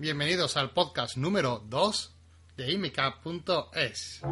Bienvenidos al podcast número 2 de imica.es.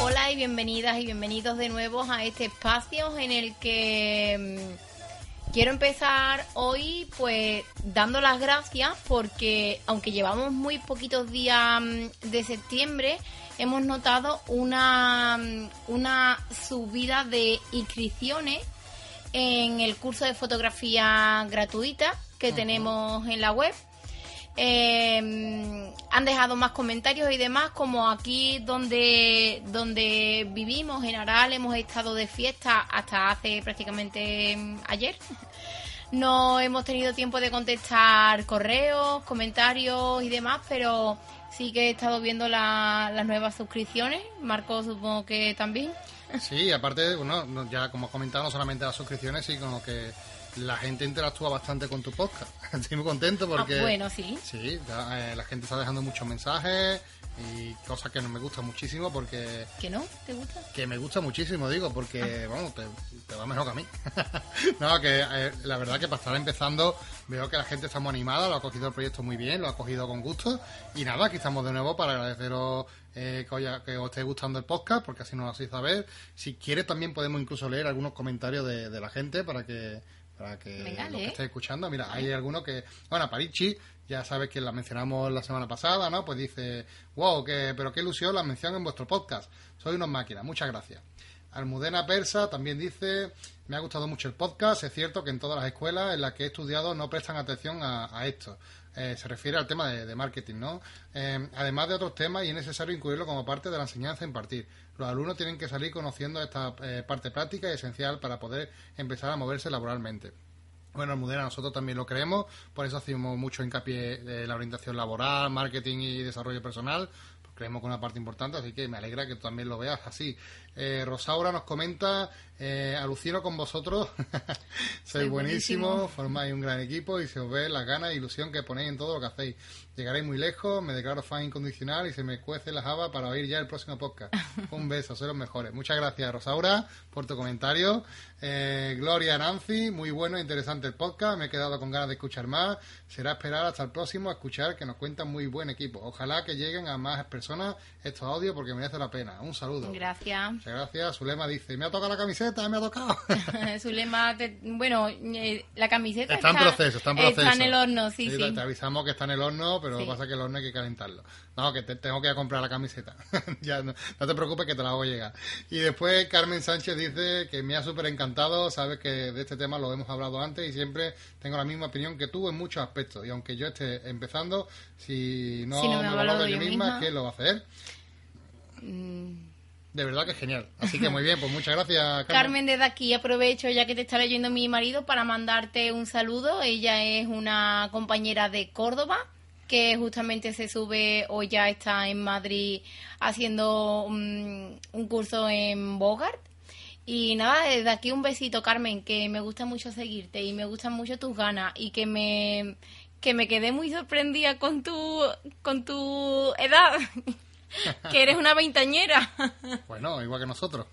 Hola y bienvenidas y bienvenidos de nuevo a este espacio en el que mm, quiero empezar hoy pues dando las gracias porque aunque llevamos muy poquitos días mm, de septiembre hemos notado una, mm, una subida de inscripciones en el curso de fotografía gratuita que tenemos en la web. Eh, han dejado más comentarios y demás, como aquí donde, donde vivimos, en Aral, hemos estado de fiesta hasta hace prácticamente mm, ayer. No hemos tenido tiempo de contestar correos, comentarios y demás, pero sí que he estado viendo la- las nuevas suscripciones. Marco supongo que también. Sí, aparte, bueno, no- ya como has comentado, no solamente las suscripciones, sino que la gente interactúa bastante con tu podcast. Estoy muy contento porque... Ah, bueno, sí. Sí, ya, eh, la gente está dejando muchos mensajes y cosas que no me gustan muchísimo porque... ¿Que no? ¿Te gusta? Que me gusta muchísimo, digo, porque, Ah. vamos, te, te va mejor que a mí. no, que eh, la verdad que para estar empezando veo que la gente está muy animada, lo ha cogido el proyecto muy bien, lo ha cogido con gusto. Y nada, aquí estamos de nuevo para agradeceros eh, que, os- que os esté gustando el podcast, porque así nos lo hacéis saber. Si quieres también podemos incluso leer algunos comentarios de, de la gente para que para que Venga, los que estéis escuchando. Mira, hay algunos que... Bueno, Parichi, ya sabes que la mencionamos la semana pasada, ¿no? Pues dice, wow, que, pero qué ilusión la mención en vuestro podcast. Soy unos máquinas, muchas gracias. Almudena Persa también dice, me ha gustado mucho el podcast, es cierto que en todas las escuelas en las que he estudiado no prestan atención a, a esto. Eh, se refiere al tema de, de marketing, ¿no? Eh, además de otros temas y es necesario incluirlo como parte de la enseñanza a impartir. Los alumnos tienen que salir conociendo esta eh, parte práctica y esencial para poder empezar a moverse laboralmente. Bueno, Almudena, nosotros también lo creemos, por eso hacemos mucho hincapié en la orientación laboral, marketing y desarrollo personal, pues creemos que es una parte importante, así que me alegra que tú también lo veas así. Eh, Rosaura nos comenta, eh, alucino con vosotros, sois Soy buenísimo, buenísimo. formáis un gran equipo y se os ve las ganas e ilusión que ponéis en todo lo que hacéis. Llegaréis muy lejos, me declaro fan incondicional y se me cuece la java para oír ya el próximo podcast. Un beso, sois los mejores. Muchas gracias, Rosaura, por tu comentario. Eh, Gloria Nancy, muy bueno e interesante el podcast. Me he quedado con ganas de escuchar más. Será esperar hasta el próximo a escuchar que nos cuentan muy buen equipo. Ojalá que lleguen a más personas estos audios porque merece la pena. Un saludo. Gracias. Muchas gracias. Zulema dice, me ha tocado la camiseta, me ha tocado. Su lema, te- bueno, eh, la camiseta Está en proceso, está en proceso. Está en el horno, sí, sí. Te avisamos que está en el horno, pero Sí. pasa que el horno hay que calentarlo. No, que te- tengo que ir a comprar la camiseta. ya, no, no te preocupes que te la hago llegar. Y después Carmen Sánchez dice que me ha súper encantado, sabes que de este tema lo hemos hablado antes y siempre tengo la misma opinión que tú en muchos aspectos. Y aunque yo esté empezando, si no, Si no me me valoro yo yo misma, misma. ¿quién lo va a hacer? Mm. De verdad que es genial. Así que muy bien, pues muchas gracias, Carmen. Carmen, desde aquí aprovecho ya que te está leyendo mi marido para mandarte un saludo. Ella es una compañera de Córdoba que justamente se sube o ya está en Madrid haciendo un, un curso en Bogart. Y nada, desde aquí un besito, Carmen, que me gusta mucho seguirte y me gustan mucho tus ganas y que me que me quedé muy sorprendida con tu con tu edad, que eres una veintañera. Bueno, igual que nosotros.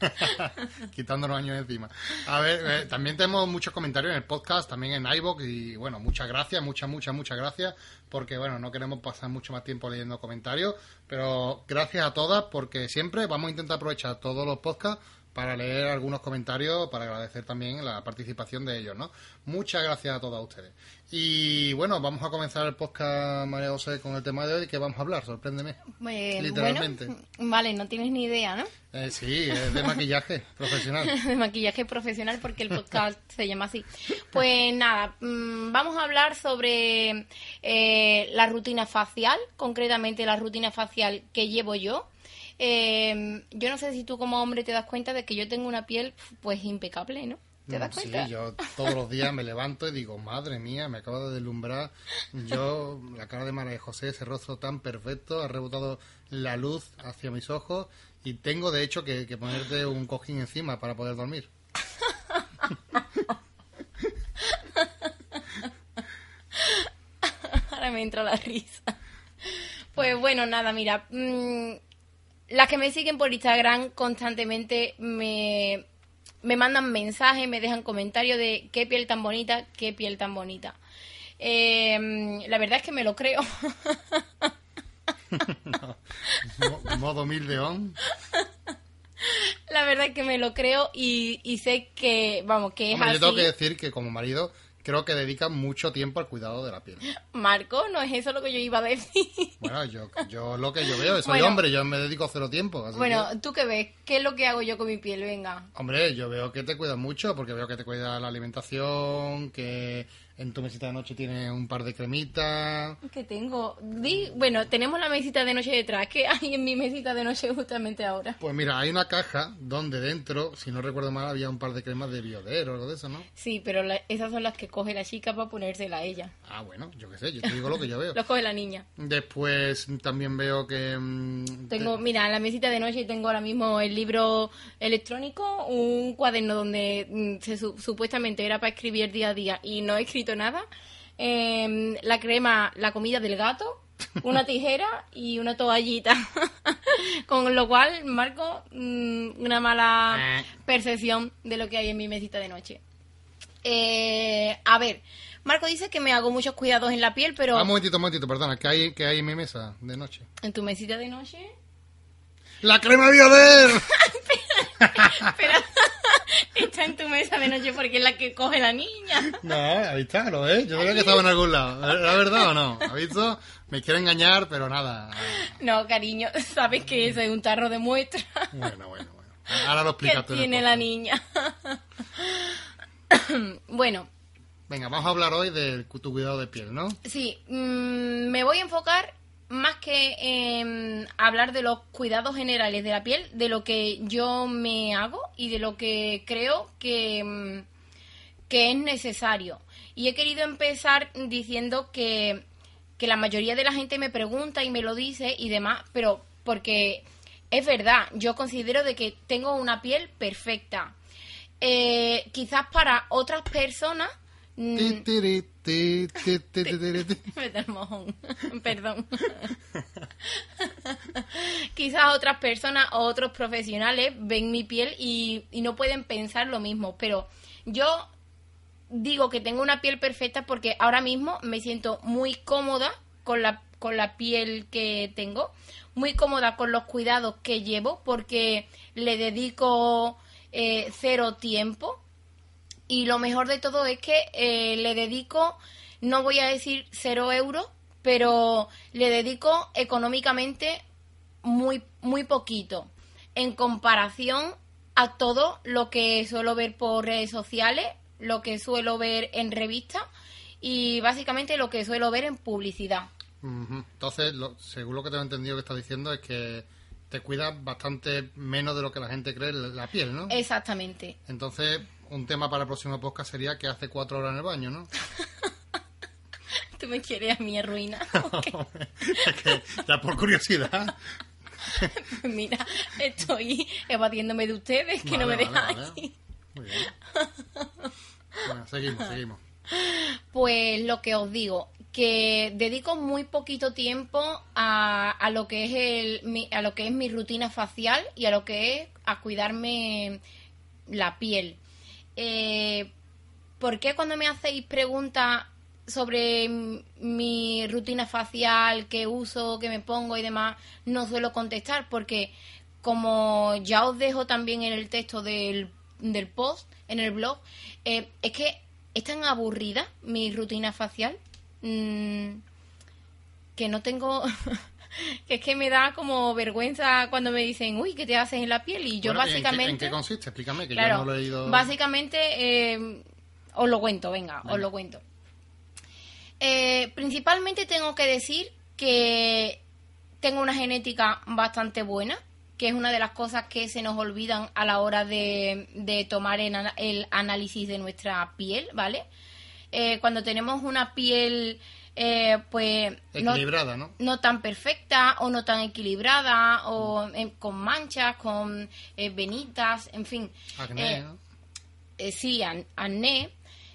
Quitándonos años encima. A ver, eh, también tenemos muchos comentarios en el podcast, también en iVoox y bueno, muchas gracias, muchas, muchas, muchas gracias, porque bueno, no queremos pasar mucho más tiempo leyendo comentarios, pero gracias a todas porque siempre vamos a intentar aprovechar todos los podcasts para leer algunos comentarios, para agradecer también la participación de ellos, ¿no? Muchas gracias a todas ustedes. Y bueno, vamos a comenzar el podcast, María José, con el tema de hoy, que vamos a hablar, sorpréndeme. Eh, Literalmente. Bueno, vale, no tienes ni idea, ¿no? Eh, sí, es de maquillaje profesional. De maquillaje profesional porque el podcast se llama así. Pues nada, mm, vamos a hablar sobre eh, la rutina facial, concretamente la rutina facial que llevo yo. Eh, yo no sé si tú como hombre te das cuenta de que yo tengo una piel pues impecable, ¿no? ¿Te das Sí, cuenta? yo todos los días me levanto y digo, madre mía, me acaba de deslumbrar. Yo, la cara de María José, ese rostro tan perfecto, ha rebotado la luz hacia mis ojos y tengo de hecho que, que ponerte un cojín encima para poder dormir. Ahora me entra la risa. Pues bueno, nada, mira. mm, las que me siguen por Instagram constantemente me, me mandan mensajes, me dejan comentarios de qué piel tan bonita, qué piel tan bonita. Eh, la verdad es que me lo creo. No, modo mil león. La verdad es que me lo creo y, y sé que, vamos, que es Hombre, yo así. tengo que decir que como marido creo que dedica mucho tiempo al cuidado de la piel. Marco, no es eso lo que yo iba a decir. Bueno, yo, yo lo que yo veo, soy Bueno. hombre, yo me dedico cero tiempo. Así bueno, que, ¿tú qué ves? ¿Qué es lo que hago yo con mi piel? Venga. hombre, yo veo que te cuidas mucho, porque veo que te cuida la alimentación, que en tu mesita de noche tienes un par de cremitas. que tengo? Di- Bueno, tenemos la mesita de noche detrás. ¿Qué hay en mi mesita de noche justamente ahora? Pues mira, hay una caja donde dentro, si no recuerdo mal, había un par de cremas de biodero o algo de eso, ¿no? Sí, pero la- esas son las que coge la chica para ponérsela a ella. Ah, bueno, yo qué sé, yo te digo lo que yo veo. Los coge la niña. Después también veo que... mm, Tengo, te- mira, en la mesita de noche tengo ahora mismo el libro electrónico, un cuaderno donde mm, se, supuestamente era para escribir día a día y no he escrito nada. Em, la crema, la comida del gato, una tijera y una toallita. Con lo cual, Marco, mm, una mala percepción de lo que hay en mi mesita de noche. Eh, a ver, Marco dice que me hago muchos cuidados en la piel, pero Ah, un momentito, un momentito, perdona, que hay, que hay en mi mesa de noche. en tu mesita de noche... ¡La crema Bioder! Pero está en tu mesa de noche porque es la que coge la niña. No, ahí está, lo ves. Yo creo que estaba en algún lado. ¿La verdad o no? ¿Has visto? Me quiere engañar, pero nada. No, cariño, sabes que eso es un tarro de muestra Bueno, bueno, bueno. Ahora lo explicas tú. tiene la niña. bueno, Venga, vamos a hablar hoy de tu cuidado de piel, ¿no? sí, mm, me voy a enfocar más que en hablar de los cuidados generales de la piel, de lo que yo me hago y de lo que creo que, mm, que es necesario. Y he querido empezar diciendo que, que la mayoría de la gente me pregunta y me lo dice y demás, pero porque es verdad, yo considero de que tengo una piel perfecta. Eh, quizás para otras personas... mm, el mojón. Perdón. Quizás otras personas o otros profesionales ven mi piel y, y no pueden pensar lo mismo, pero yo digo que tengo una piel perfecta porque ahora mismo me siento muy cómoda con la, con la piel que tengo, muy cómoda con los cuidados que llevo porque le dedico eh, cero tiempo y lo mejor de todo es que eh, le dedico, no voy a decir cero euros, pero le dedico económicamente muy, muy poquito en comparación a todo lo que suelo ver por redes sociales, lo que suelo ver en revistas y básicamente lo que suelo ver en publicidad. Entonces, lo- según lo que tengo entendido que estás diciendo, es que te cuidas bastante menos de lo que la gente cree la piel, ¿no? Exactamente. Entonces, un tema para el próximo podcast sería que hace cuatro horas en el baño, ¿no? Tú me quieres a mi ruina. Es que, ya por curiosidad. Mira, estoy evadiéndome de ustedes que no me vale, dejáis. vale. Muy bien. Bueno, seguimos, seguimos. Pues lo que os digo, que dedico muy poquito tiempo a, a lo que es el, mi, a lo que es mi rutina facial y a lo que es a cuidarme la piel. Eh, ¿Por qué cuando me hacéis preguntas sobre mi rutina facial, qué uso, qué me pongo y demás, no suelo contestar? Porque como ya os dejo también en el texto del, del post, en el blog, eh, es que es tan aburrida mi rutina facial mm, que no tengo... que es que me da como vergüenza cuando me dicen, uy, ¿qué te haces en la piel? Y yo Bueno, ¿y en qué- básicamente... ¿En qué, consiste? Explícame, que Claro, yo no lo he leído. básicamente eh, os lo cuento, venga, os lo cuento. Eh, principalmente tengo que decir que tengo una genética bastante buena, que es una de las cosas que se nos olvidan a la hora de, de tomar el análisis de nuestra piel, ¿vale? Eh, cuando tenemos una piel, eh, pues... Equilibrada, ¿no? no tan perfecta o no tan equilibrada o eh, con manchas, con eh, venitas, en fin. Acné, ¿no? sí, an- acné.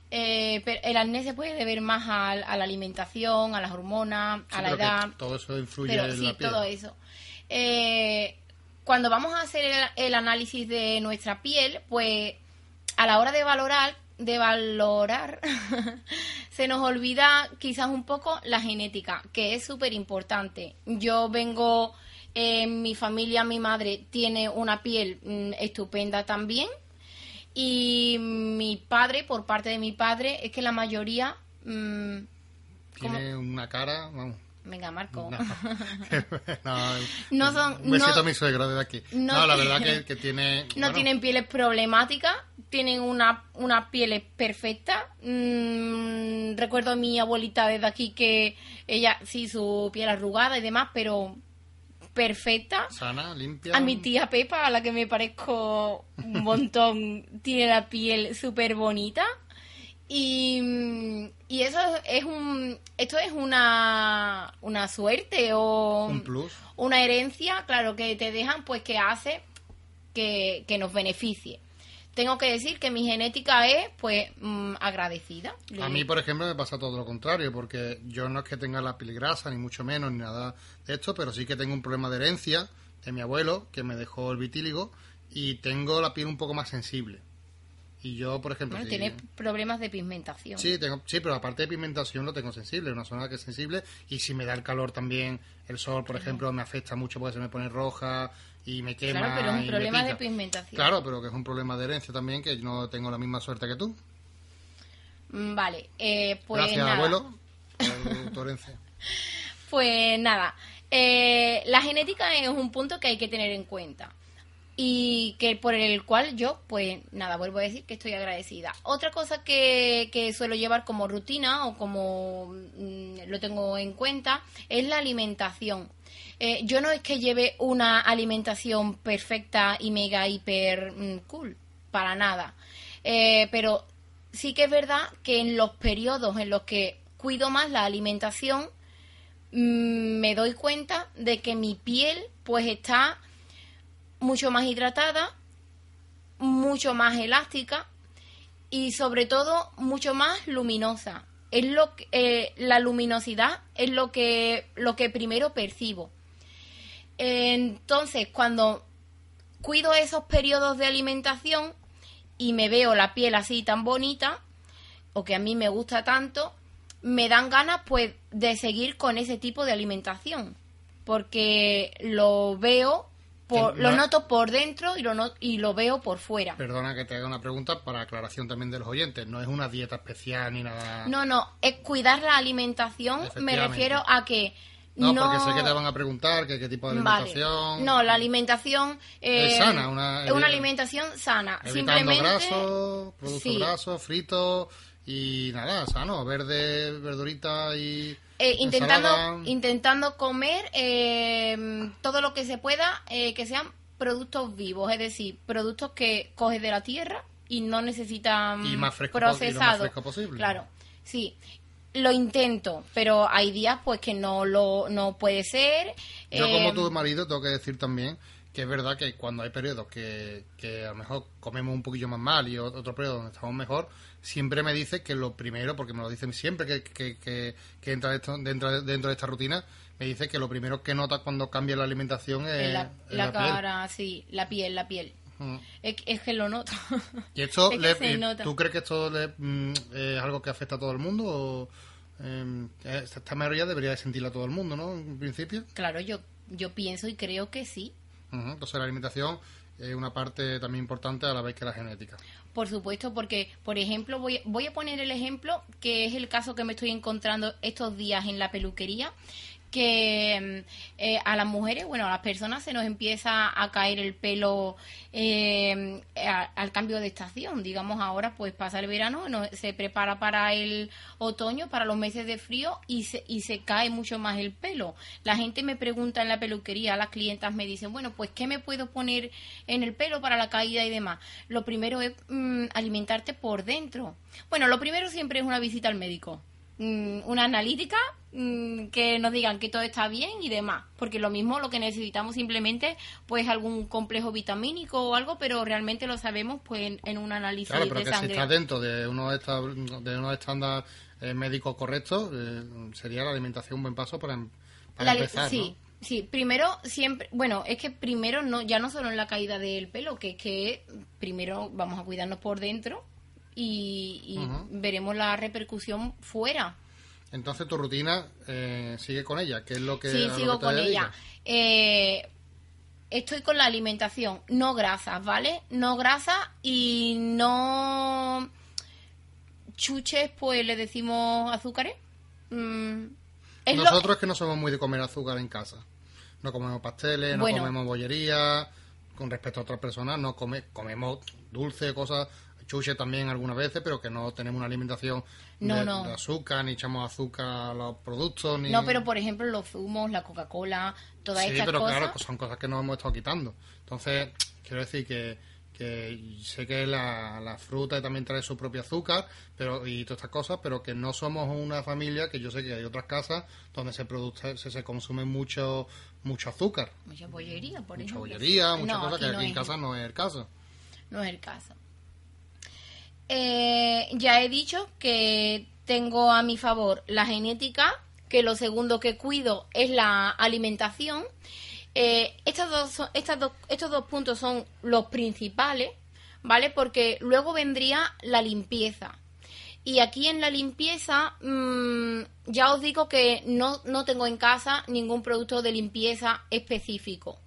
pero el acné se puede deber más al- a, la alimentación, a las hormonas, Sí, a la edad. Todo eso influye Pero en sí, la piel. todo eso. Cuando vamos a hacer el, el análisis de nuestra piel, pues a la hora de valorar, de valorar, se nos olvida quizás un poco la genética, que es súper importante. Yo vengo, en mi familia, mi madre tiene una piel mm, estupenda también. Y mi padre, por parte de mi padre, es que la mayoría... mm. Tiene una cara, vamos. Venga, Marco. No, no, No son- Un besito no- a mi suegro desde aquí. no- No, la verdad que, que tiene. No bueno, tienen pieles problemáticas, tienen una, una piel perfecta. Mm, recuerdo a mi abuelita desde aquí que ella, sí, su piel arrugada y demás, pero perfecta. Sana, limpia. A mi tía Pepa, a la que me parezco un montón, tiene la piel súper bonita. Y, y eso es un esto es una, una suerte o Un plus. una herencia, claro, que te dejan, pues que hace que, que nos beneficie. Tengo que decir que mi genética es, pues, mm, agradecida. A mí, por ejemplo, me pasa todo lo contrario, porque yo no es que tenga la piel grasa, ni mucho menos, ni nada de esto, pero sí que tengo un problema de herencia de mi abuelo, que me dejó el vitíligo, y tengo la piel un poco más sensible. Y yo, por ejemplo... Bueno, si- tienes problemas de pigmentación. Sí, tengo, sí, pero aparte de pigmentación lo tengo sensible, una zona que es sensible y si me da el calor también, el sol, por ejemplo, me afecta mucho porque se me pone roja y me quema. Claro, pero es un problema de pigmentación. Claro, pero que es un problema de herencia también, que yo no tengo la misma suerte que tú. Mm, Vale, eh, pues Gracias, nada. abuelo, por tu herencia. Pues nada, eh, la genética es un punto que hay que tener en cuenta y que por el cual yo, pues nada, vuelvo a decir que estoy agradecida. Otra cosa que, que suelo llevar como rutina o como mm, lo tengo en cuenta es la alimentación. Eh, yo no es que lleve una alimentación perfecta y mega hiper mm, cool, para nada. Eh, pero sí que es verdad que en los periodos en los que cuido más la alimentación, mm, me doy cuenta de que mi piel pues está mucho más hidratada, mucho más elástica y sobre todo mucho más luminosa. Es lo que, eh, la luminosidad es lo que lo que primero percibo. Entonces, cuando cuido esos periodos de alimentación y me veo la piel así tan bonita o que a mí me gusta tanto, me dan ganas pues de seguir con ese tipo de alimentación porque lo veo por, lo no- noto por dentro y lo no- y lo veo por fuera. Perdona que te haga una pregunta para aclaración también de los oyentes. No es una dieta especial ni nada. No, no, es cuidar la alimentación, me refiero a que No, no, porque sé que te van a preguntar que qué tipo de Vale. alimentación. No, la alimentación eh, Es sana, una- es una alimentación sana. Simplemente grasos, productos sí. grasos, fritos y nada, sano, verde, verdurita y Eh, intentando, ensalada. intentando comer eh, todo lo que se pueda eh, que sean productos vivos, es decir, productos que coges de la tierra y no necesitan Y más fresco po- y lo más procesado. fresco posible. Claro, sí. Lo intento, pero hay días pues que no lo no puede ser. Yo como tu marido tengo que decir también que es verdad que cuando hay periodos que, que a lo mejor comemos un poquillo más mal y otro periodo donde estamos mejor, siempre me dice que lo primero, porque me lo dicen siempre que, que, que, que entra dentro, de- dentro de esta rutina, me dice que lo primero que nota cuando cambia la alimentación es la, es la piel. cara, sí, la piel, la piel. Mm. Es, es que lo noto. ¿Y esto, Es le- se nota. tú crees que esto le- mm, es algo que afecta a todo el mundo? O, eh, esta mayoría debería de sentirla todo el mundo, ¿no? En principio. Claro, yo, yo pienso y creo que sí. Entonces la alimentación es una parte también importante a la vez que la genética. Por supuesto, porque, por ejemplo, voy, voy a poner el ejemplo que es el caso que me estoy encontrando estos días en la peluquería, que mm, eh, a las mujeres, bueno, a las personas se nos empieza a caer el pelo eh, al cambio de estación. Digamos, ahora pues pasa el verano, no- se prepara para el otoño, para los meses de frío y se, y se cae mucho más el pelo. La gente me pregunta en la peluquería, las clientas me dicen, bueno, pues ¿qué me puedo poner en el pelo para la caída y demás? Lo primero es mm, alimentarte por dentro. Bueno, lo primero siempre es una visita al médico. Mm, una analítica que nos digan que todo está bien y demás porque lo mismo lo que necesitamos simplemente pues algún complejo vitamínico o algo pero realmente lo sabemos pues en, en un análisis Claro, pero de que si sangre estás dentro de unos, de unos estándares eh, médicos correctos, eh, sería la alimentación un buen paso para, para La empezar, sí, ¿no? Sí, primero siempre, bueno, es que primero no, ya no solo en la caída del pelo, que es que primero vamos a cuidarnos por dentro y, veremos la repercusión fuera. Entonces tu rutina eh, sigue con ella, que es lo que Sí, lo sigo que con dedicas. ella. Eh, estoy con la alimentación, no grasas, ¿vale? No grasas y no chuches, pues le decimos azúcares. Mm, es lo- Nosotros es que no somos muy de comer azúcar en casa. No comemos pasteles, no comemos bollería. Con respecto a otras personas, no come, comemos dulce, cosas, chuche también algunas veces, pero que no tenemos una alimentación No, de, no. de azúcar, ni echamos azúcar a los productos, ni... No, pero por ejemplo los zumos, la Coca-Cola, todas Sí, estas pero cosas. claro, son cosas que nos hemos estado quitando. Entonces, quiero decir que, que sé que la, la fruta también trae su propio azúcar pero y todas estas cosas, pero que no somos una familia, que yo sé que hay otras casas donde se produce, se, se consume mucho mucho azúcar, Mucha bollería, por mucha ejemplo. bollería, muchas cosas que aquí no aquí en casa no es el caso. No es el caso. Eh, ya he dicho que tengo a mi favor la genética, que lo segundo que cuido es la alimentación. Eh, estos dos puntos son los principales, ¿vale? Porque luego vendría la limpieza. Y aquí en la limpieza, mm, ya os digo que no tengo en casa ningún producto de limpieza específico.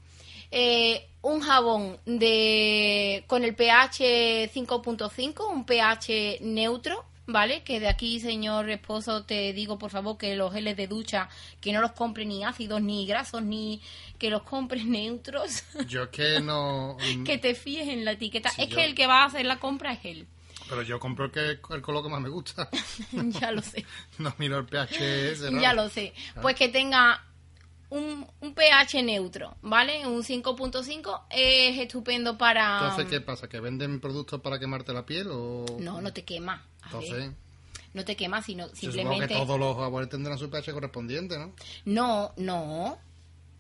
Eh, un jabón de con el pH 5.5, un pH neutro, ¿vale? Que de aquí, señor esposo, te digo por favor que los geles de ducha, que no los compre ni ácidos, ni grasos, ni que los compres neutros. Yo es que no... que te fíes en la etiqueta. Sí, es yo- que el que va a hacer la compra es él. Pero yo compro el, que, el color que más me gusta. ya lo sé. no miro el pH ese, ¿no? Ya lo sé. Pues que tenga un, un pH neutro, ¿vale? Un 5.5 es estupendo para... Entonces, ¿qué pasa? ¿Que venden productos para quemarte la piel o...? No, no te quema. A ver, Entonces, no te quema, sino yo supongo simplemente... que todos los jabones tendrán su pH correspondiente, ¿no? No, no.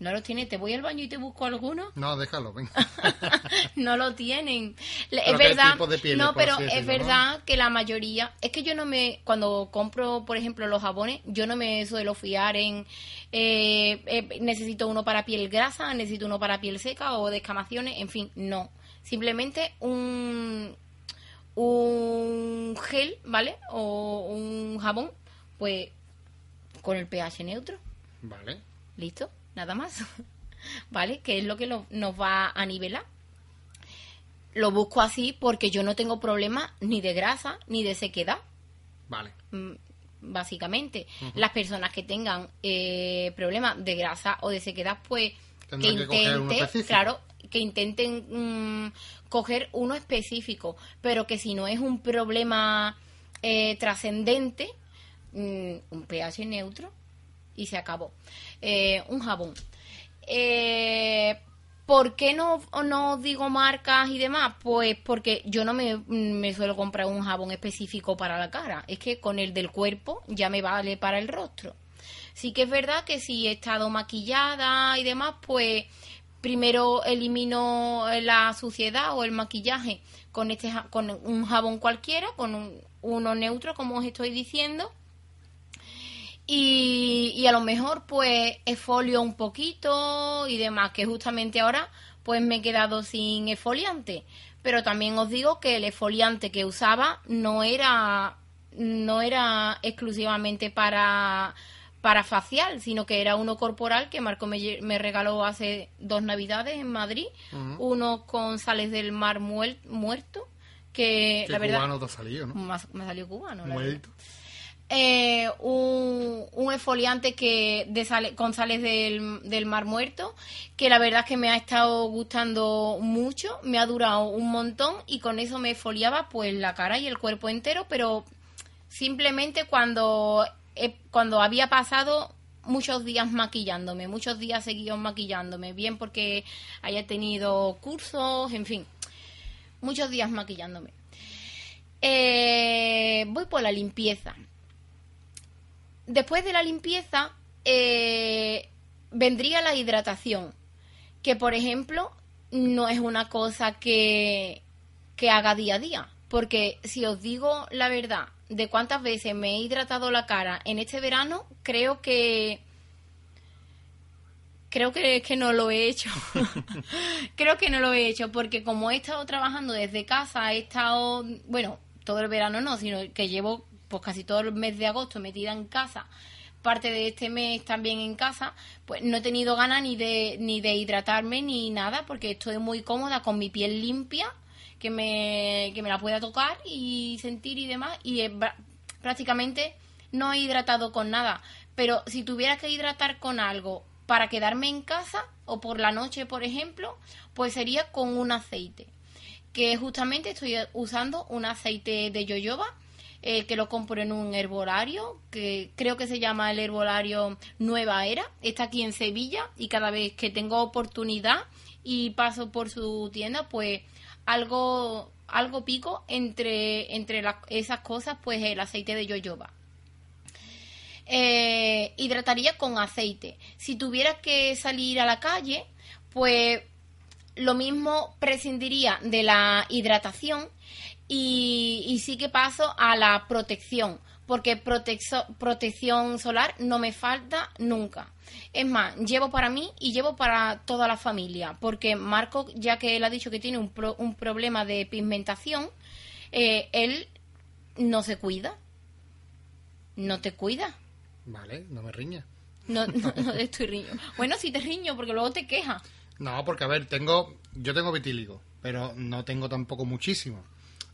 No los tiene. ¿Te voy al baño y te busco alguno? No, déjalo, venga. no lo tienen. Pero es ¿qué verdad. tipo de pieles, no, pero es decirlo, no? verdad que la mayoría. Es que yo no me. Cuando compro, por ejemplo, los jabones, yo no me suelo fiar en. eh, eh, necesito uno para piel grasa, necesito uno para piel seca o de escamaciones. En fin, no. Simplemente un. Un gel, ¿vale? O un jabón, pues. Con el pH neutro. Vale. ¿Listo? Nada más. ¿Vale? Que es lo que lo- nos va a nivelar. Lo busco así porque yo no tengo problema ni de grasa ni de sequedad, Vale. mm, básicamente. Las personas que tengan eh, problemas de grasa o de sequedad, pues Tendrán que intenten, específico. claro, que intenten mm, coger uno específico, pero que si no es un problema eh, trascendente, mm, un pH neutro y se acabó. Eh, un jabón. Eh, ¿Por qué no, no digo marcas y demás? Pues porque yo no me, me suelo comprar un jabón específico para la cara. Es que con el del cuerpo ya me vale para el rostro. Sí que es verdad que si he estado maquillada y demás, pues primero elimino la suciedad o el maquillaje con este con un jabón cualquiera, con un- uno neutro, como os estoy diciendo. Y, y a lo mejor pues esfolio un poquito y demás, que justamente ahora pues me he quedado sin esfoliante. Pero también os digo que el esfoliante que usaba no era, no era exclusivamente para, para facial, sino que era uno corporal que Marco me, me regaló hace dos navidades en Madrid, uno con sales del mar muel- muerto, que Qué la verdad cubano te ha salido, ¿no? más- me salió cubano. la verdad Muerto. Eh, un, un esfoliante que de sale- con sales del, del mar muerto que la verdad es que me ha estado gustando mucho me ha durado un montón y con eso me esfoliaba pues la cara y el cuerpo entero pero simplemente cuando cuando había pasado muchos días maquillándome muchos días seguidos maquillándome bien porque haya tenido cursos en fin muchos días maquillándome. Eh, voy por la limpieza después de la limpieza eh, vendría la hidratación, que por ejemplo no es una cosa que, que haga día a día, porque si os digo la verdad de cuántas veces me he hidratado la cara en este verano, creo que Creo que es que no lo he hecho. Creo que no lo he hecho porque como he estado trabajando desde casa, he estado, bueno, todo el verano no, sino que llevo pues casi todo el mes de agosto metida en casa, parte de este mes también en casa, pues no he tenido ganas ni de ni de hidratarme ni nada porque estoy muy cómoda con mi piel limpia, que me que me la pueda tocar y sentir y demás y prácticamente no he hidratado con nada, pero si tuviera que hidratar con algo para quedarme en casa o por la noche, por ejemplo, pues sería con un aceite. Que justamente estoy usando un aceite de yoyoba, eh, que lo compro en un herbolario, que creo que se llama el herbolario Nueva Era. Está aquí en Sevilla y cada vez que tengo oportunidad y paso por su tienda, pues algo, algo pico entre, entre esas cosas, pues el aceite de yoyoba eh, hidrataría con aceite. Si tuviera que salir a la calle, pues lo mismo prescindiría de la hidratación y, sí que paso a la protección, porque protección solar no me falta nunca. Es más, llevo para mí y llevo para toda la familia, porque Marco, ya que él ha dicho que tiene un, un problema de pigmentación, eh, él no se cuida. No te cuida. Vale, no me riña. No, no, no estoy riño. Bueno, sí te riño, porque luego te quejas. No, porque a ver, tengo, yo tengo vitíligo, pero no tengo tampoco muchísimo.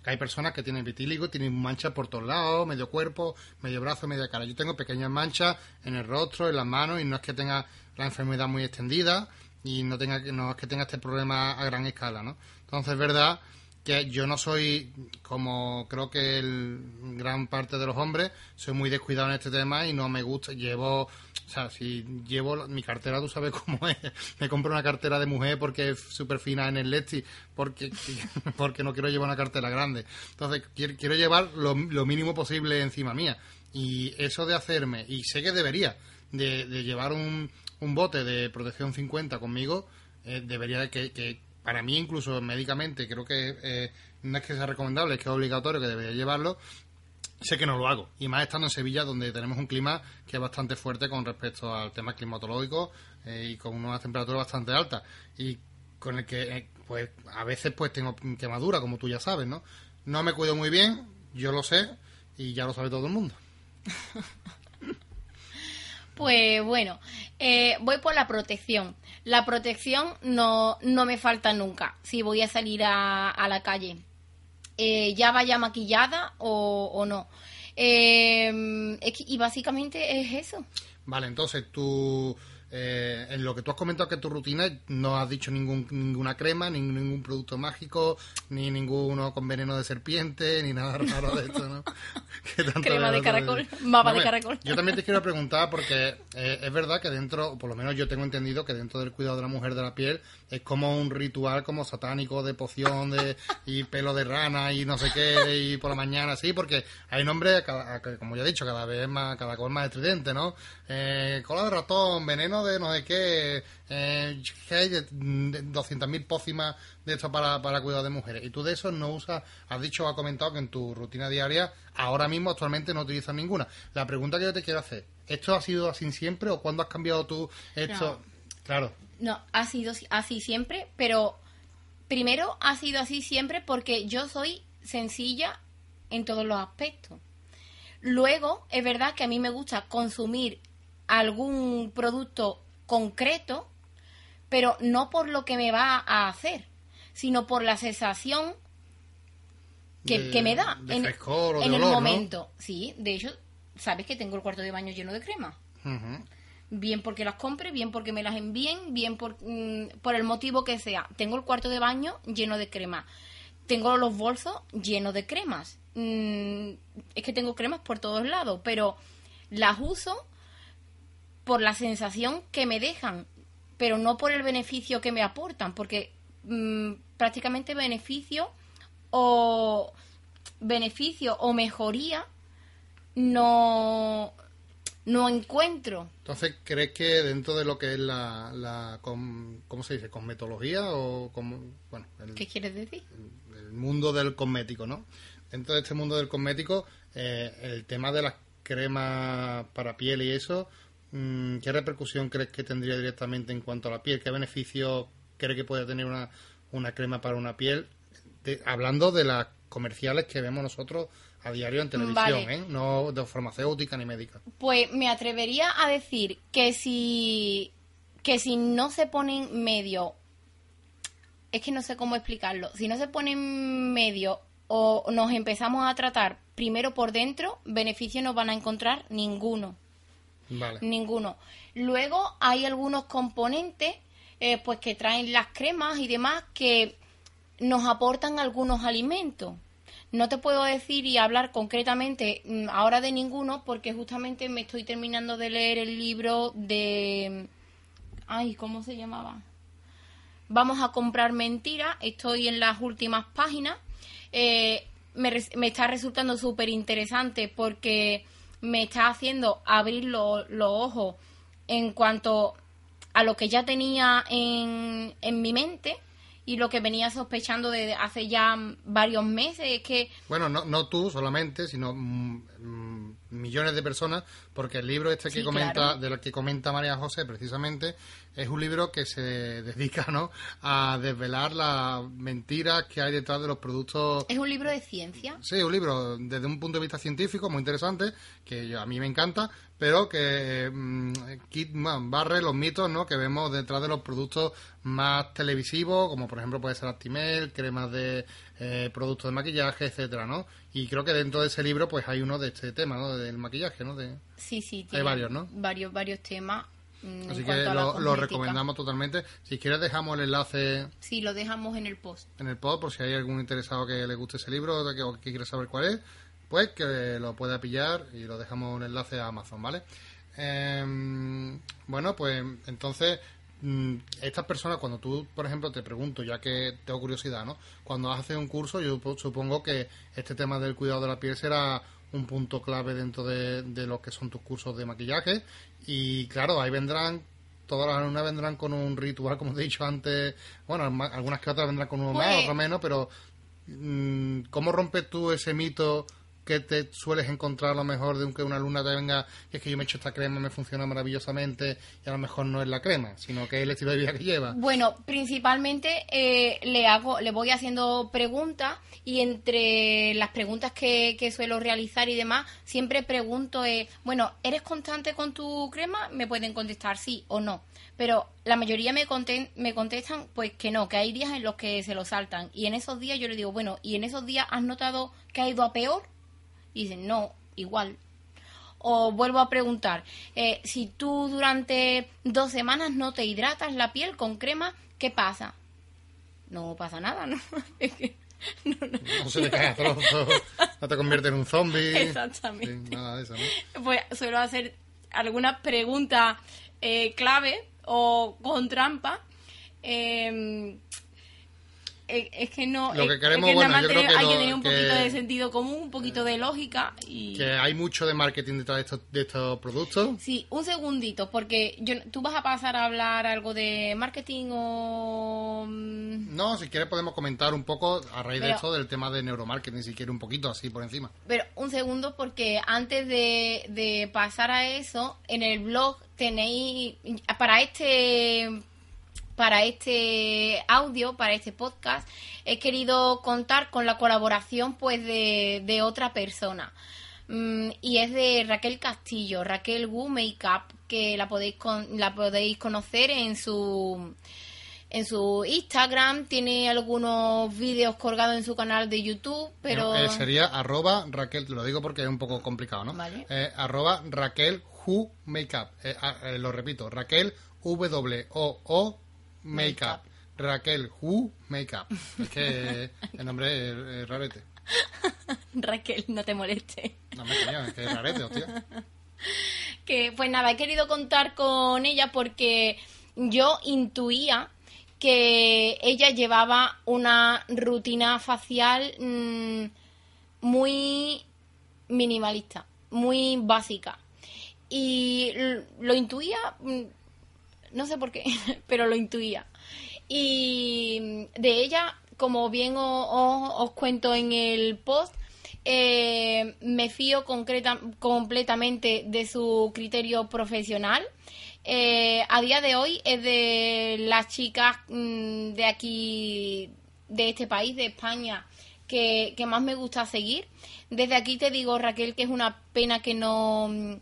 Hay personas que tienen vitíligo, tienen manchas por todos lados, medio cuerpo, medio brazo, media cara. Yo tengo pequeñas manchas en el rostro, en las manos, y no es que tenga la enfermedad muy extendida, y no tenga no es que tenga este problema a gran escala, ¿no? Entonces es verdad que yo no soy, como creo que el gran parte de los hombres, soy muy descuidado en este tema y no me gusta, llevo, o sea, si llevo mi cartera, tú sabes cómo es, me compro una cartera de mujer porque es súper fina en el Lexi, porque, porque no quiero llevar una cartera grande. Entonces, quiero, llevar lo, mínimo posible encima mía. Y eso de hacerme, y sé que debería, de, de llevar un, un bote de protección 50 conmigo, eh, debería de que para mí incluso médicamente creo que eh, no es que sea recomendable, es que es obligatorio que debería llevarlo, sé que no lo hago. Y más estando en Sevilla, donde tenemos un clima que es bastante fuerte con respecto al tema climatológico eh, y con una temperatura bastante alta. Y con el que, eh, pues, a veces pues tengo quemadura, como tú ya sabes, ¿no? No me cuido muy bien, yo lo sé, y ya lo sabe todo el mundo. Pues bueno, eh, voy por la protección. La protección no, no me falta nunca si voy a salir a, a la calle. Eh, ya vaya maquillada o, o no. Eh, y básicamente es eso. Vale, entonces tú eh, en lo que tú has comentado que tu rutina no has dicho ningún, ninguna crema, ni ningún producto mágico, ni ninguno con veneno de serpiente, ni nada raro de esto, ¿no? crema de caracol, mapa de caracol. Yo también te quiero preguntar porque eh, es verdad que dentro, por lo menos yo tengo entendido que dentro del cuidado de la mujer de la piel es como un ritual como satánico de poción de y pelo de rana y no sé qué y por la mañana, sí, porque hay nombres, como ya he dicho, cada vez más, cada vez más estridente, ¿no? Eh, cola de ratón, veneno de no sé qué, eh, hay 200.000 pócimas de esto para, para cuidado de mujeres. Y tú de eso no usas, has dicho, has comentado que en tu rutina diaria, ahora mismo actualmente no utilizas ninguna. La pregunta que yo te quiero hacer, ¿esto ha sido así siempre o cuándo has cambiado tú esto? Claro. No, ha sido así siempre, pero primero ha sido así siempre porque yo soy sencilla en todos los aspectos. Luego, es verdad que a mí me gusta consumir algún producto concreto, pero no por lo que me va a hacer, sino por la sensación que, me da en, el momento. Sí, de hecho, sabes que tengo el cuarto de baño lleno de crema. Bien porque las compre, bien porque me las envíen, bien por, mm, por el motivo que sea. Tengo el cuarto de baño lleno de crema. Tengo los bolsos llenos de cremas. Mm, es que tengo cremas por todos lados, pero las uso por la sensación que me dejan, pero no por el beneficio que me aportan, porque mm, prácticamente beneficio o beneficio o mejoría no no encuentro. Entonces, ¿crees que dentro de lo que es la, la ¿cómo se dice? ¿Cosmetología o bueno? ¿Qué quieres decir? El, mundo del cosmético, ¿no? Dentro de este mundo del cosmético, eh, el tema de las cremas para piel y eso, ¿qué repercusión crees que tendría directamente en cuanto a la piel? ¿Qué beneficio cree que puede tener una, una crema para una piel? De- hablando de las comerciales que vemos nosotros a diario en televisión, Vale. ¿eh? no de farmacéutica ni médica. Pues me atrevería a decir que si que si no se ponen medio es que no sé cómo explicarlo. Si no se ponen medio o nos empezamos a tratar primero por dentro, beneficio no van a encontrar ninguno. Ninguno. Luego hay algunos componentes eh, pues que traen las cremas y demás que nos aportan algunos alimentos. No te puedo decir y hablar concretamente mm, ahora de ninguno porque justamente me estoy terminando de leer el libro de... Ay, ¿cómo se llamaba? Vamos a comprar mentiras. Estoy en las últimas páginas. Eh, me, me está resultando súper interesante porque me está haciendo abrir lo- los ojos en cuanto a lo que ya tenía en, en mi mente y lo que venía sospechando desde hace ya varios meses. Es que Bueno, no, no tú solamente, sino mm, millones de personas, porque el libro este que Sí, comenta, claro. del que comenta María José precisamente, es un libro que se dedica ¿no? a desvelar las mentiras que hay detrás de los productos es un libro de ciencia. Sí, un libro desde un punto de vista científico muy interesante, que yo- a mí me encanta, pero que mm, bueno, barre los mitos ¿no? que vemos detrás de los productos más televisivos, como por ejemplo puede ser Actimel, cremas de eh, productos de maquillaje, etcétera, ¿no? Y creo que dentro de ese libro pues hay uno de este tema, ¿no? Del maquillaje, ¿no? De, Sí, sí. Hay tiene varios, ¿no? Varios, varios temas. mm, así que lo, lo recomendamos totalmente. Si quieres dejamos el enlace Sí, lo dejamos en el post. en el pod por si hay algún interesado que le guste ese libro o que, o que quiere saber cuál es, pues que lo pueda pillar y lo dejamos un enlace a Amazon, ¿vale? Em, bueno, pues entonces estas personas cuando tú, por ejemplo, te pregunto, ya que tengo curiosidad, ¿no? Cuando haces un curso, yo supongo que este tema del cuidado de la piel será un punto clave dentro de, de lo que son tus cursos de maquillaje y claro, ahí vendrán todas las alumnas vendrán con un ritual, como te he dicho antes. Bueno, algunas que otras vendrán con uno más, Pues- otros menos, pero mm, ¿cómo rompes tú ese mito que te sueles encontrar a lo mejor de un que una alumna te venga es que yo me he hecho esta crema, me funciona maravillosamente y a lo mejor no es la crema, sino que es el estilo de vida que lleva? Bueno, principalmente eh, le hago, le voy haciendo preguntas y entre las preguntas que, que suelo realizar y demás, siempre pregunto, eh, bueno, ¿eres constante con tu crema? Me pueden contestar sí o no. Pero la mayoría me, me contestan pues que no, que hay días en los que se lo saltan. Y en esos días yo le digo, bueno, ¿y en esos días has notado que ha ido a peor? Y dicen, no, igual. O vuelvo a preguntar, eh, si tú durante dos semanas no te hidratas la piel con crema, ¿qué pasa? No pasa nada, ¿no? Es que- no, no. No se te cae a trozos, no te convierte en un zombie. Exactamente. Nada de eso, ¿no? Pues suelo hacer algunas preguntas eh, clave o con trampa. Eh, es que no. Lo que queremos, es que bueno, yo creo que hay que tener un poquito de sentido común, un poquito de lógica y. Que hay mucho de marketing detrás de estos, de estos productos. Sí, un segundito, porque yo, tú vas a pasar a hablar algo de marketing o... mm, No, si quieres podemos comentar un poco a raíz de esto del tema de neuromarketing, si quieres un poquito así por encima. Pero un segundo, porque antes de, de pasar a eso, en el blog tenéis, para este para este audio, para este podcast, he querido contar con la colaboración pues de, de otra persona. Mm, y es de Raquel Castillo, Raquel Wu Makeup, que la podéis con- la podéis conocer en su en su Instagram, tiene algunos vídeos colgados en su canal de YouTube, pero Eh, sería arroba Raquel, te lo digo porque es un poco complicado, ¿no? Vale. Eh, arroba Raquel Who Makeup. Eh, ah, lo repito, Raquel W O O Makeup. Raquel Who Makeup. Es que el nombre es, es rarete. Raquel, no te molestes. No me coño, es que es rarete, hostia. Que pues nada, he querido contar con ella porque yo intuía que ella llevaba una rutina facial mm, muy minimalista, muy básica. Y lo intuía, mm, no sé por qué, pero lo intuía. Y de ella, como bien os cuento en el post, eh, me fío concreta, completamente de su criterio profesional. Eh, a día de hoy es de las chicas mm, de aquí, de este país, de España, que, que más me gusta seguir. Desde aquí te digo, Raquel, que es una pena que no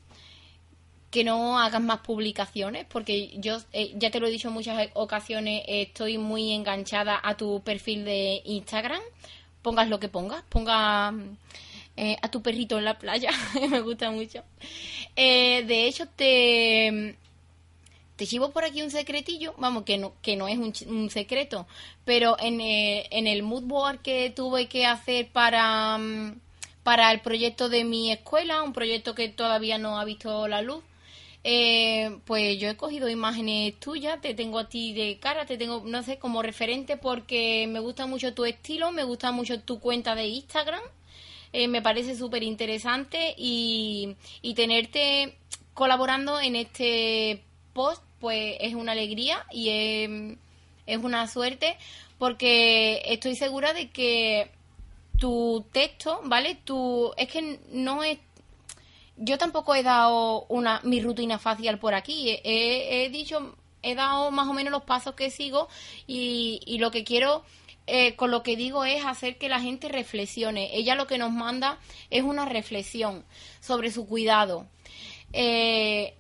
que no hagas más publicaciones, porque yo eh, ya te lo he dicho en muchas ocasiones, estoy muy enganchada a tu perfil de Instagram. Pongas lo que pongas, ponga eh, a tu perrito en la playa, me gusta mucho. Eh, de hecho, te, te llevo por aquí un secretillo, vamos, que no, que no es un, secreto, pero en, en el mood board que tuve que hacer para, mm, para el proyecto de mi escuela, un proyecto que todavía no ha visto la luz, eh, pues yo he cogido imágenes tuyas, te tengo a ti de cara, te tengo, no sé, como referente porque me gusta mucho tu estilo, me gusta mucho tu cuenta de Instagram, eh, me parece súper interesante y, y tenerte colaborando en este post, pues es una alegría y es, es una suerte porque estoy segura de que tu texto, ¿vale? Tu, es que no es yo tampoco he dado una mi rutina facial por aquí. He, dicho, he dado más o menos los pasos que sigo y, y lo que quiero eh, con lo que digo es hacer que la gente reflexione. Ella lo que nos manda es una reflexión sobre su cuidado. Eh,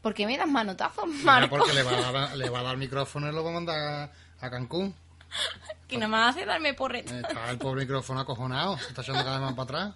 ¿Por qué me das manotazos, Marco? porque le va, a dar, le va a dar micrófono y lo va a mandar a, Cancún. que nada más hace darme porreta. Está el pobre micrófono acojonado, se está echando cada vez más para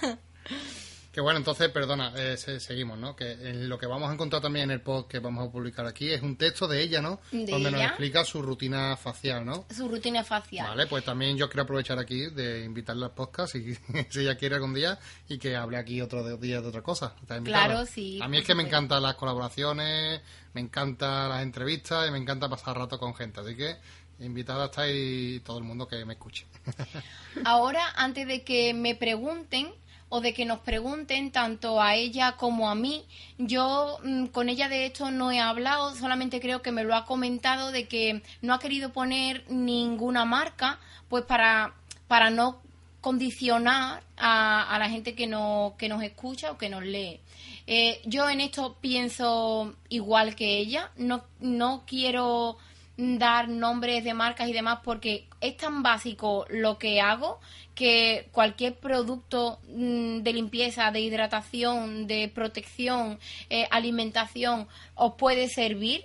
atrás. Que bueno, entonces, perdona, eh, seguimos, ¿no? Que lo que vamos a encontrar también en el post que vamos a publicar aquí es un texto de ella, ¿no? Donde nos explica su rutina facial, ¿no? Su rutina facial. Vale, pues también yo quiero aprovechar aquí de invitarla al podcast y, si ella quiere algún día y que hable aquí otro día de otra cosa. Claro, sí. A mí es que me encantan las colaboraciones, me encantan las entrevistas y me encanta pasar rato con gente, así que invitada está ahí todo el mundo que me escuche. Ahora, antes de que me pregunten, o de que nos pregunten tanto a ella como a mí. Yo mm, con ella de esto no he hablado, solamente creo que me lo ha comentado de que no ha querido poner ninguna marca, pues para, para no condicionar a, la gente que, no, que nos escucha o que nos lee. Eh, yo en esto pienso igual que ella, no, no quiero dar nombres de marcas y demás porque es tan básico lo que hago que cualquier producto mm, de limpieza, de hidratación, de protección, eh, alimentación os puede servir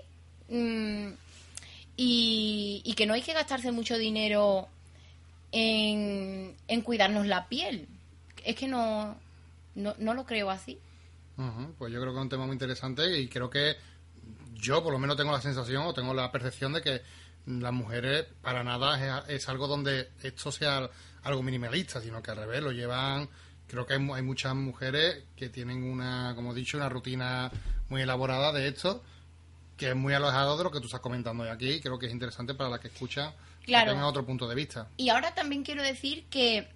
mm, y, que no hay que gastarse mucho dinero en, en cuidarnos la piel. Es que no, no, no lo creo así. pues yo creo que es un tema muy interesante y creo que yo por lo menos tengo la sensación o tengo la percepción de que las mujeres para nada es, algo donde esto sea algo minimalista, sino que al revés lo llevan. Creo que hay, muchas mujeres que tienen una, como he dicho, una rutina muy elaborada de esto, que es muy alejado de lo que tú estás comentando hoy aquí. Creo que es interesante para la que escucha claro. que tenga otro punto de vista. Y ahora también quiero decir que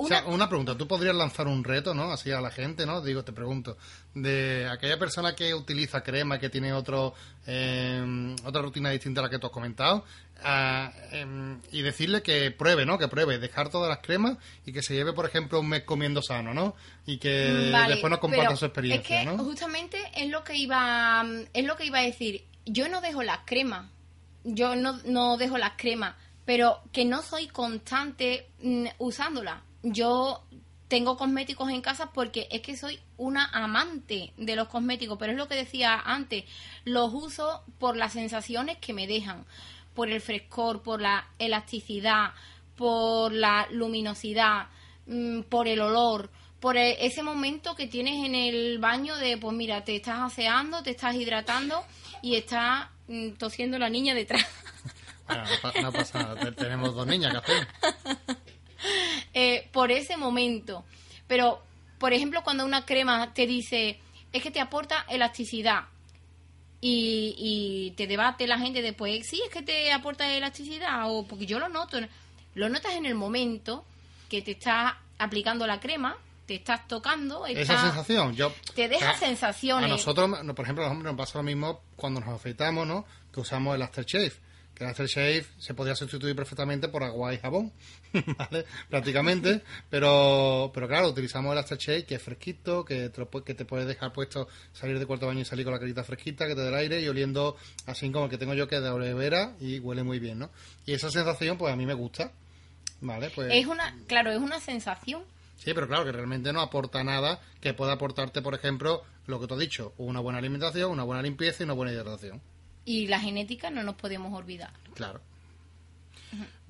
o sea, una pregunta, tú podrías lanzar un reto, ¿no? Así a la gente, ¿no? Digo, te pregunto, de aquella persona que utiliza crema, que tiene otro, eh, otra rutina distinta a la que tú has comentado, em, y decirle que pruebe, ¿no? Que pruebe, dejar todas las cremas y que se lleve, por ejemplo, un mes comiendo sano, ¿no? Y que mm, después nos comparta su experiencia, es que Justamente es lo que iba, es lo que iba a decir. Yo no dejo las cremas, yo no, no dejo las cremas, pero que no soy constante mm, usándolas yo tengo cosméticos en casa porque es que soy una amante de los cosméticos, pero es lo que decía antes, los uso por las sensaciones que me dejan, por el frescor, por la elasticidad, por la luminosidad, mm, por el olor, por e, ese momento que tienes en el baño de, pues mira, te estás aseando, te estás hidratando y está mm, tosiendo la niña detrás. Bueno, no, pasa nada, tenemos dos niñas, ¿qué Eh, por ese momento. Pero, por ejemplo, cuando una crema te dice, es que te aporta elasticidad. Y, te debate la gente después, sí, es que te aporta elasticidad, o porque yo lo noto. Lo notas en el momento que te estás aplicando la crema, te estás tocando. Esa sensación, yo. Te deja sensaciones. A nosotros, por ejemplo, a los hombres nos pasa lo mismo cuando nos afeitamos, ¿no? Que usamos el aftershave que el aftershave se podría sustituir perfectamente por agua y jabón, ¿vale? Prácticamente, pero, pero claro, utilizamos el aftershave que es fresquito, que te, lo que te puedes dejar puesto, salir de cuarto baño y salir con la carita fresquita, que te dé el aire y oliendo así como el que tengo yo que es de aloe vera y huele muy bien, ¿no? Y esa sensación, pues a mí me gusta, ¿vale? Pues... Es una, claro, es una sensación. Sí, pero claro, que realmente no aporta nada que pueda aportarte, por ejemplo, lo que te he dicho, una buena alimentación, una buena limpieza y una buena hidratación. Y la genética no nos podemos olvidar. Claro.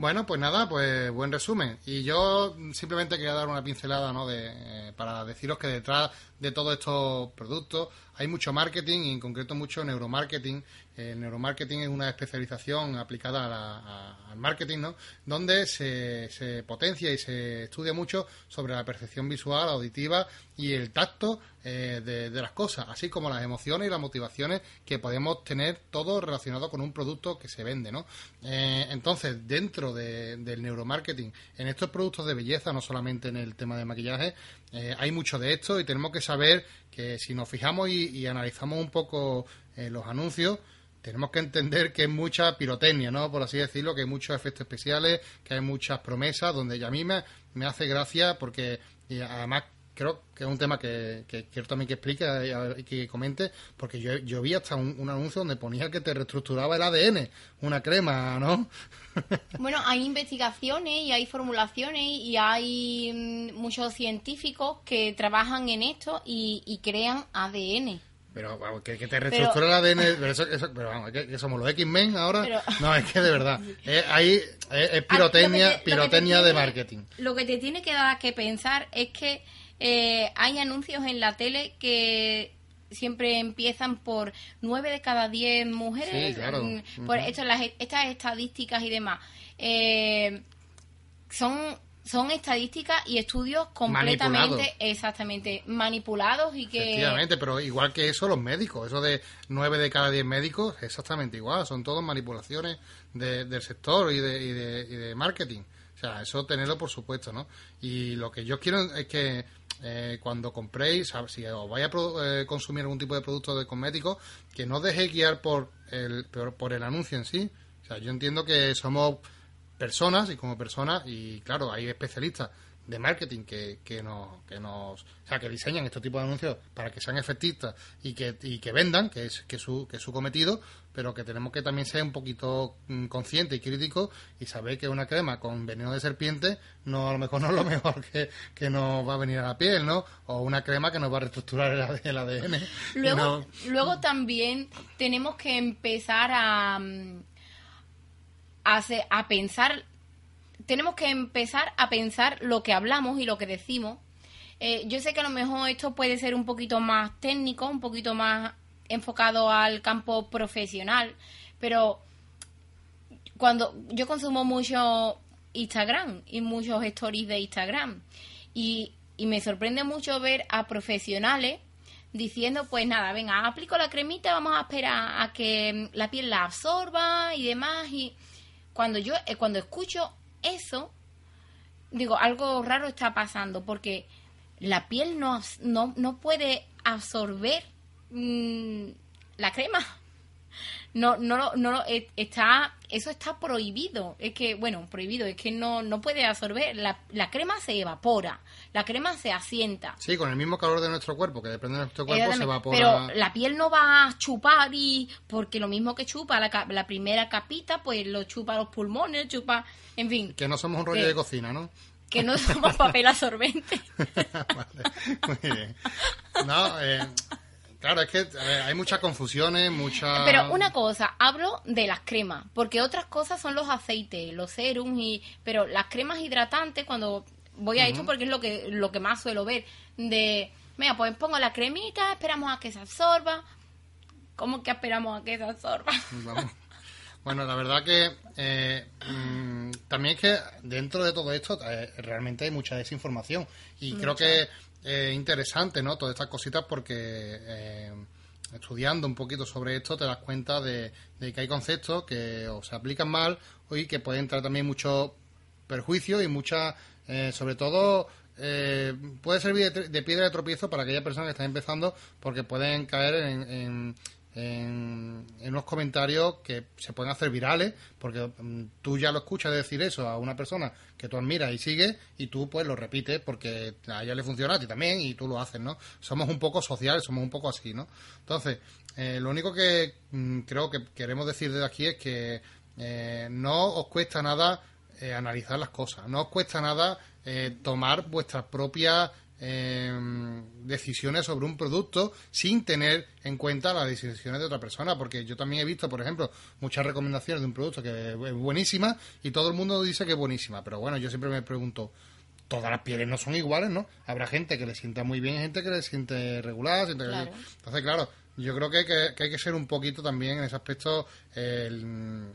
Bueno, pues nada, pues buen resumen. Y yo simplemente quería dar una pincelada, ¿no? De, eh, para deciros que detrás de todos estos productos hay mucho marketing y en concreto mucho neuromarketing. El neuromarketing es una especialización aplicada a la- al marketing, ¿no? Donde se, se potencia y se estudia mucho sobre la percepción visual, auditiva y el tacto eh, de, de las cosas, así como las emociones y las motivaciones que podemos tener todo relacionado con un producto que se vende, ¿no? Eh, entonces, dentro de- del neuromarketing, en estos productos de belleza, no solamente en el tema de maquillaje, eh, hay mucho de esto y tenemos que saber que si nos fijamos y, analizamos un poco eh, los anuncios, tenemos que entender que es mucha pirotecnia, ¿no? Por así decirlo, que hay muchos efectos especiales, que hay muchas promesas, donde ya a mí me, me hace gracia porque y además creo que es un tema que, quiero también que explique y que comente, porque yo, yo vi hasta un, un anuncio donde ponía que te reestructuraba el ADN, una crema, ¿no? Bueno, hay investigaciones y hay formulaciones y hay mm, muchos científicos que trabajan en esto y, y crean ADN. Pero vamos, que, que te reestructura el ADN, pero, eso, eso- pero vamos, que, que somos los X-Men ahora. Pero- No, es que de verdad, es, ahí es, es pirotecnia, te- de marketing. Lo que te tiene que dar que pensar es que eh, hay anuncios en la tele que siempre empiezan por nueve de cada diez mujeres. Sí, claro. mm, Por esto, las, estas estadísticas y demás. Eh, son son estadísticas y estudios completamente Manipulados. exactamente manipulados y que Efectivamente, pero igual que eso, los médicos, eso de 9 de cada 10 médicos, exactamente igual, son todas manipulaciones de- del sector y de, y, de, y de marketing. O sea, eso tenerlo por supuesto, ¿no? Y lo que yo quiero es que eh, cuando compréis, si os vais a eh, consumir algún tipo de producto de cosméticos, que no os dejéis guiar por el, por, por el anuncio en sí. O sea, yo entiendo que somos personas y como personas y claro hay especialistas de marketing que, que nos que nos o sea que diseñan este tipo de anuncios para que sean efectistas y que y que vendan que es que su que es su cometido pero que tenemos que también ser un poquito mm, conscientes y críticos y saber que una crema con veneno de serpiente no a lo mejor no es lo mejor que, que nos va a venir a la piel no o una crema que nos va a reestructurar el, AD- el ADN Luego, No- luego también tenemos que empezar a, mm, a, a pensar, tenemos que empezar a pensar lo que hablamos y lo que decimos. Eh, yo sé que a lo mejor esto puede ser un poquito más técnico, un poquito más enfocado al campo profesional, pero cuando yo consumo mucho Instagram y muchos stories de Instagram y, y me sorprende mucho ver a profesionales diciendo pues nada, venga, aplico la cremita, vamos a esperar a que la piel la absorba y demás y cuando yo eh, cuando escucho eso digo, algo raro está pasando porque la piel no, no, no puede absorber mm, la crema. No, no, no, eh, está, eso está prohibido. Es que, bueno, prohibido, es que no, no puede absorber. La, la crema se evapora, la crema se asienta. sí con el mismo calor de nuestro cuerpo que depende de nuestro cuerpo se evapora Pero la piel no va a chupar y porque lo mismo que chupa la, la primera capita, pues lo chupa los pulmones, chupa, en fin, que no somos un rollo que- de cocina no que no somos papel absorbente. Vale, muy bien. No, eh, claro, es que eh, hay muchas confusiones, muchas... Pero una cosa, hablo de las cremas, porque otras cosas son los aceites, los serums y pero las cremas hidratantes cuando voy a esto porque es lo que lo que más suelo ver de, mira, pues pongo la cremita, esperamos a que se absorba. ¿Cómo que esperamos a que se absorba? Vamos. Bueno, la verdad que eh, mm, también es que dentro de todo esto eh, realmente hay mucha desinformación y creo que es interesante, ¿no? Todas estas cositas porque eh, estudiando un poquito sobre esto te das cuenta de, de que hay conceptos que o se aplican mal o y que pueden traer también muchos perjuicios y mucha, eh, sobre todo, eh, puede servir de, piedra de tropiezo para aquellas personas que están empezando porque pueden caer en, en, en, unos comentarios que se pueden hacer virales, porque mm, tú ya lo escuchas decir eso a una persona que tú admiras y sigues, y tú pues lo repites porque a ella le funciona a ti también y tú lo haces, ¿no? Somos un poco sociales, somos un poco así, ¿no? Entonces, eh, lo único que mm, creo que queremos decir desde aquí es que no os cuesta nada eh, analizar las cosas, no os cuesta nada tomar vuestras propias Em, decisiones sobre un producto sin tener en cuenta las decisiones de otra persona. Porque yo también he visto, por ejemplo, muchas recomendaciones de un producto que es buenísima y todo el mundo dice que es buenísima. Pero bueno, yo siempre me pregunto, todas las pieles no son iguales, ¿no? Habrá gente que le sienta muy bien, gente que le siente regular. Entonces, claro, yo creo que, que, hay que ser un poquito también en ese aspecto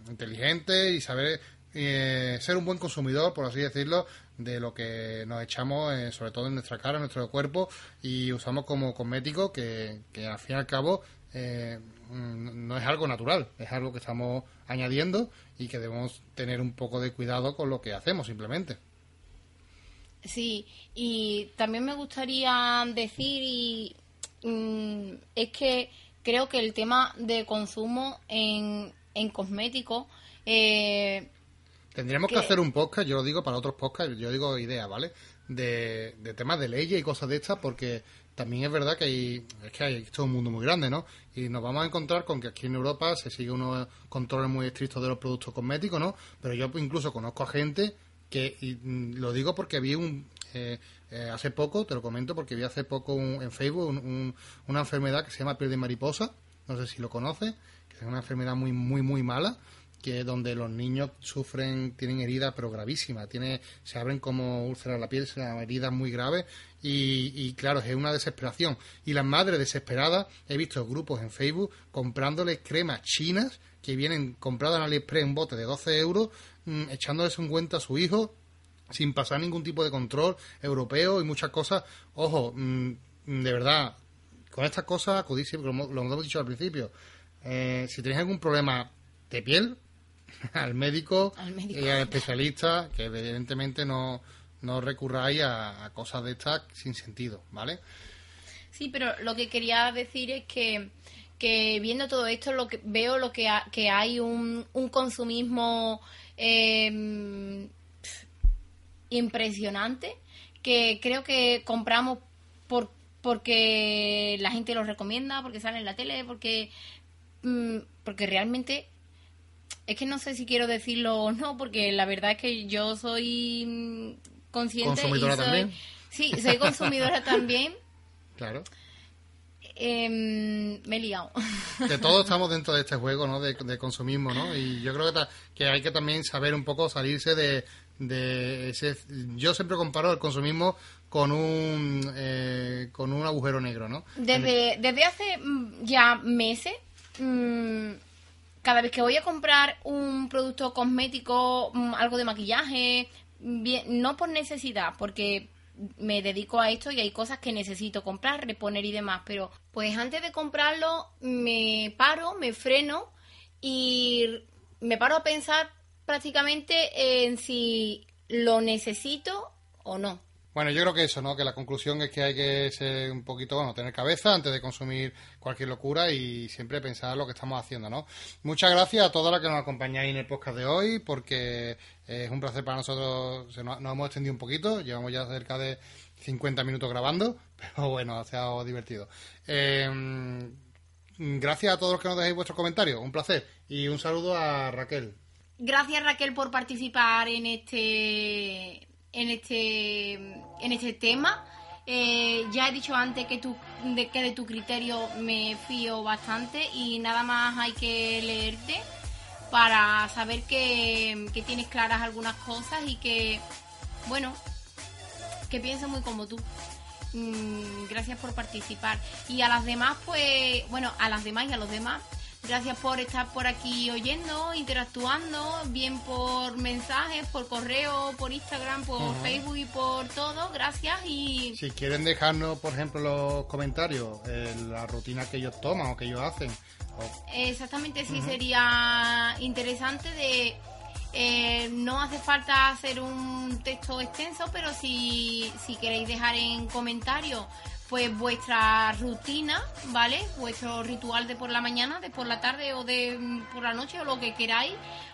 inteligente y saber eh, ser un buen consumidor, por así decirlo, de lo que nos echamos, eh, sobre todo en nuestra cara, en nuestro cuerpo, y usamos como cosmético que, al fin y al cabo eh, mm, no es algo natural, es algo que estamos añadiendo y que debemos tener un poco de cuidado con lo que hacemos simplemente. Sí, y también me gustaría decir, y, mm, es que creo que el tema de consumo en, en cosméticos eh, Tendríamos que hacer un podcast, yo lo digo para otros podcasts, yo digo ideas, ¿vale? De, temas de leyes y cosas de estas, porque también es verdad que hay, es que hay todo un mundo muy grande, ¿no? Y nos vamos a encontrar con que aquí en Europa se sigue unos controles muy estrictos de los productos cosméticos, ¿no? Pero yo incluso conozco a gente que, y mm, lo digo porque vi un, eh, eh, hace poco, te lo comento, porque vi hace poco en Facebook una enfermedad que se llama piel de mariposa, no sé si lo conoces, que es una enfermedad muy, muy, muy mala, que donde los niños sufren, tienen heridas pero gravísimas, tiene, se abren como úlceras la piel, heridas muy graves y, claro, es una desesperación. Y las madres desesperadas, he visto grupos en Facebook comprándoles cremas chinas que vienen compradas en AliExpress en bote de 12 euros, mm, echándoles un cuenta a su hijo sin pasar ningún tipo de control europeo y muchas cosas. Ojo, mm, de verdad, con estas cosas acudís siempre, lo, hemos dicho al principio. Eh, si tenéis algún problema de piel, al médico, y al especialista, que evidentemente no, no recurráis a, cosas de estas sin sentido, ¿vale? Sí, pero lo que quería decir es que, que viendo todo esto, lo que veo lo que, que hay un, un consumismo em, impresionante, que creo que compramos por porque la gente lo recomienda, porque sale en la tele, porque mm, porque realmente es que no sé si quiero decirlo o no, porque la verdad es que yo soy mm, consciente. ¿Consumidora también? Sí, soy consumidora también. Claro. Em, me he liado. Que todos estamos dentro de este juego, ¿no? De, consumismo, ¿no? Y yo creo que, que, hay que también saber un poco salirse de, de ese... Yo siempre comparo el consumismo con un, eh, con un agujero negro, ¿no? Desde, desde hace mm, ya meses... Mm, cada vez que voy a comprar un producto cosmético, mm, algo de maquillaje, no por necesidad, porque me dedico a esto y hay cosas que necesito comprar, reponer y demás, pero pues antes de comprarlo me paro, me freno y me paro a pensar prácticamente en si lo necesito o no. Bueno, yo creo que eso, ¿no? Que la conclusión es que hay que ser un poquito, bueno, tener cabeza antes de consumir cualquier locura y siempre pensar lo que estamos haciendo, ¿no? Muchas gracias a todos los que nos acompañáis en el podcast de hoy, porque es un placer para nosotros, nos hemos extendido un poquito, llevamos ya cerca de 50 minutos grabando, pero bueno, ha sido divertido. Eh, gracias a todos los que nos dejéis vuestros comentarios, un placer. Y un saludo a Raquel. Gracias Raquel por participar en este en este, en este tema. Eh, ya he dicho antes que, tu, de, que de tu criterio me fío bastante y nada más hay que leerte para saber que, que tienes claras algunas cosas y que, bueno, que pienso muy como tú. Mm, gracias por participar. Y a las demás, pues, bueno, a las demás y a los demás, Gracias por estar por aquí oyendo, interactuando, bien por mensajes, por correo, por Instagram, por Facebook y por todo. Gracias y... Si quieren dejarnos, por ejemplo, los comentarios, la rutina que ellos toman o que ellos hacen. Exactamente, sí, sería interesante de... Eh, no hace falta hacer un texto extenso, pero si, si queréis dejar en comentarios pues vuestra rutina, ¿vale? Vuestro ritual de por la mañana, de por la tarde o de mm, por la noche o lo que queráis,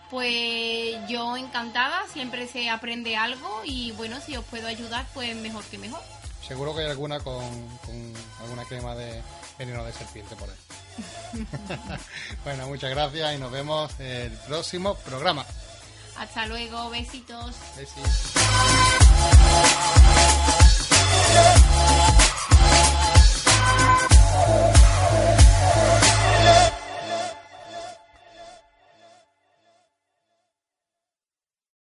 pues yo encantada, siempre se aprende algo y bueno, si os puedo ayudar, pues mejor que mejor. Seguro que hay alguna con, con alguna crema de veneno de serpiente por ahí. bueno, muchas gracias y nos vemos el próximo programa. Hasta luego, besitos. Besitos. Bye.